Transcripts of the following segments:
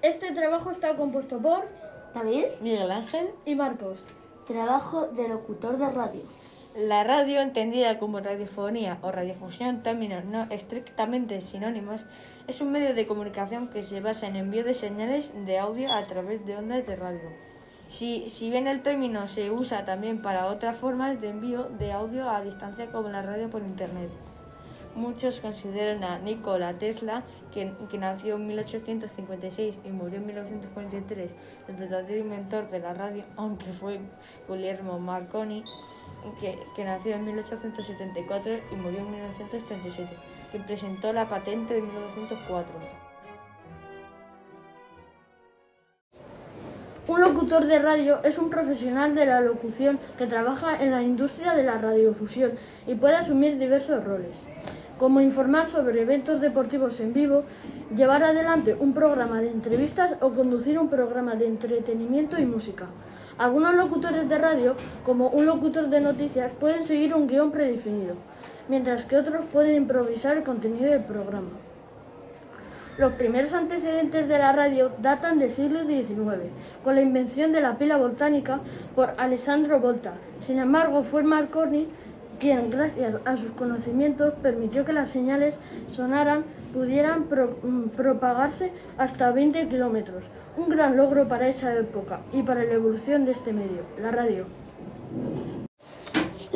Este trabajo está compuesto por David, Miguel Ángel. y Marcos. trabajo de locutor de radio. La radio, entendida como radiofonía o radiofusión, términos no estrictamente sinónimos, es un medio de comunicación que se basa en envío de señales de audio a través de ondas de radio. Si, si bien el término se usa también para otras formas de envío de audio a distancia como la radio por Internet. Muchos consideran a Nikola Tesla, que, que nació en 1856 y murió en 1943, el verdadero inventor de la radio, aunque fue Guillermo Marconi, que, que nació en 1874 y murió en 1937, que presentó la patente de 1904. Un locutor de radio es un profesional de la locución que trabaja en la industria de la radiofusión y puede asumir diversos roles, como informar sobre eventos deportivos en vivo, llevar adelante un programa de entrevistas o conducir un programa de entretenimiento y música. Algunos locutores de radio, como un locutor de noticias, pueden seguir un guion predefinido, mientras que otros pueden improvisar el contenido del programa. Los primeros antecedentes de la radio datan del siglo XIX, con la invención de la pila voltánica por Alessandro Volta. Sin embargo, fue Marconi quien, gracias a sus conocimientos, permitió que las señales sonaran pudieran mm, propagarse hasta 20 kilómetros. Un gran logro para esa época y para la evolución de este medio, la radio.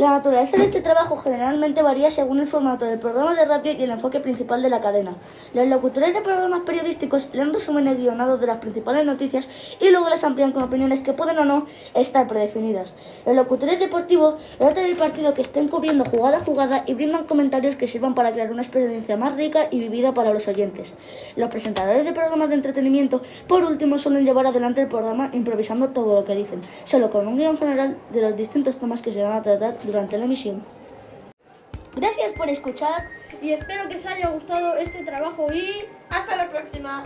La naturaleza de este trabajo generalmente varía según el formato del programa de radio y el enfoque principal de la cadena. Los locutores de programas periodísticos leen resúmenes guionados de las principales noticias y luego las amplían con opiniones que pueden o no estar predefinidas. Los locutores deportivos relatan el partido que estén cubriendo jugada a jugada y brindan comentarios que sirvan para crear una experiencia más rica y vivida para los oyentes. Los presentadores de programas de entretenimiento, por último, suelen llevar adelante el programa improvisando todo lo que dicen, solo con un guion general de los distintos temas que se van a tratar durante la emisión. Gracias por escuchar. Y espero que os haya gustado este trabajo y Hasta la próxima.